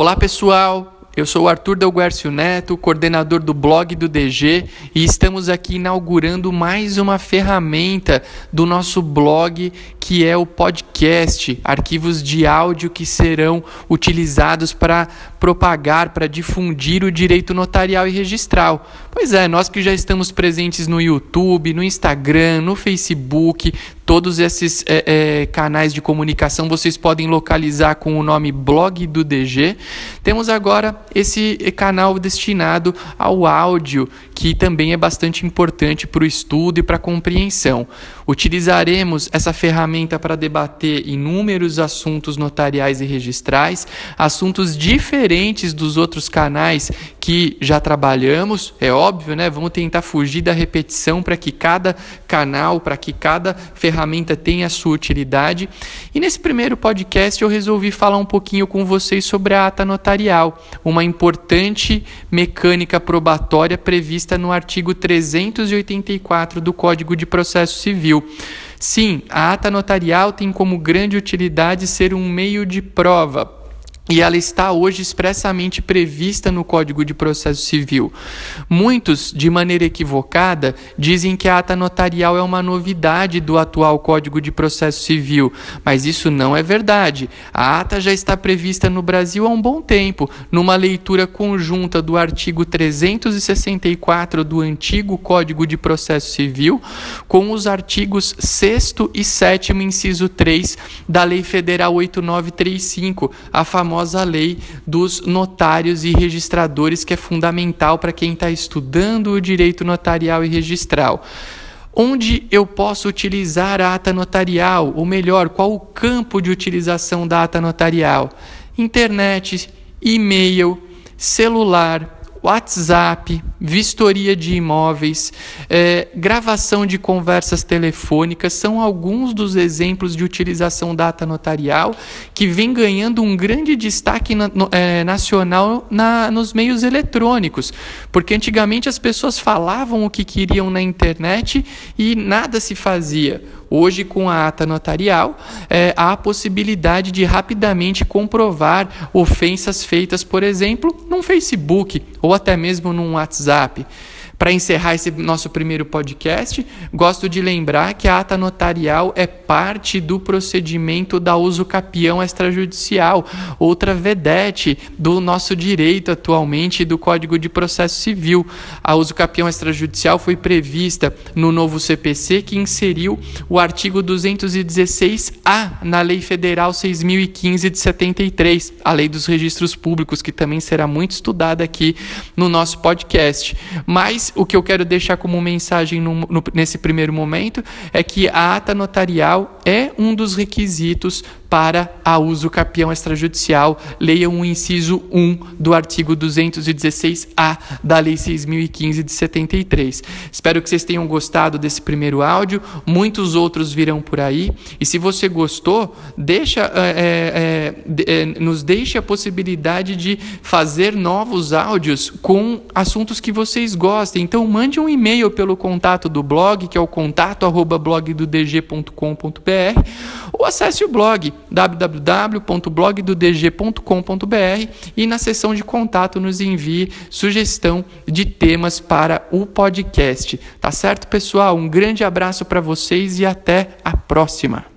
Olá pessoal, eu sou o Arthur Delguercio Neto, coordenador do blog do DG, e estamos aqui inaugurando mais uma ferramenta do nosso blog, que é o podcast, arquivos de áudio que serão utilizados para propagar, para difundir o direito notarial e registral. Pois é, nós que já estamos presentes no YouTube, no Instagram, no Facebook, todos esses é, é, canais de comunicação vocês podem localizar com o nome Blog do DG. Temos agora esse canal destinado ao áudio, que também é bastante importante para o estudo e para a compreensão. Utilizaremos essa ferramenta para debater inúmeros assuntos notariais e registrais, assuntos diferentes dos outros canais que já trabalhamos, é óbvio, né? Vamos tentar fugir da repetição para que cada canal, para que cada ferramenta tenha a sua utilidade. E nesse primeiro podcast eu resolvi falar um pouquinho com vocês sobre a ata notarial, uma importante mecânica probatória prevista no artigo 384 do Código de Processo Civil. Sim, a ata notarial tem como grande utilidade ser um meio de prova e ela está hoje expressamente prevista no Código de Processo Civil. Muitos, de maneira equivocada, dizem que a ata notarial é uma novidade do atual Código de Processo Civil, mas isso não é verdade. A ata já está prevista no Brasil há um bom tempo, numa leitura conjunta do artigo 364 do antigo Código de Processo Civil com os artigos 6 e 7 inciso 3 da Lei Federal 8935, a famosa famosa lei dos notários e registradores, que é fundamental para quem está estudando o direito notarial e registral. Onde eu posso utilizar a ata notarial? Ou melhor, qual o campo de utilização da ata notarial? Internet, e-mail, celular, WhatsApp, vistoria de imóveis, é, gravação de conversas telefônicas são alguns dos exemplos de utilização data notarial que vem ganhando um grande destaque na, no, é, nacional na, nos meios eletrônicos, porque antigamente as pessoas falavam o que queriam na internet e nada se fazia. Hoje, com a ata notarial, é, há a possibilidade de rapidamente comprovar ofensas feitas, por exemplo, num Facebook ou até mesmo num WhatsApp. Para encerrar esse nosso primeiro podcast, gosto de lembrar que a ata notarial é parte do procedimento da uso capião extrajudicial, outra vedete do nosso direito atualmente do Código de Processo Civil. A uso capião extrajudicial foi prevista no novo CPC que inseriu o artigo 216-A na Lei Federal 6015 de 73, a Lei dos Registros Públicos, que também será muito estudada aqui no nosso podcast. Mas o que eu quero deixar como mensagem no, no, nesse primeiro momento é que a ata notarial é um dos requisitos para a uso capião extrajudicial. Leiam o inciso 1 do artigo 216-A da Lei 6.015 de 73. Espero que vocês tenham gostado desse primeiro áudio. Muitos outros virão por aí. E se você gostou, deixa, é, é, é, nos deixe a possibilidade de fazer novos áudios com assuntos que vocês gostem. Então, mande um e-mail pelo contato do blog, que é o contato arroba ou acesse o blog www.blogdodg.com.br e na seção de contato nos envie sugestão de temas para o podcast. Tá certo, pessoal? Um grande abraço para vocês e até a próxima.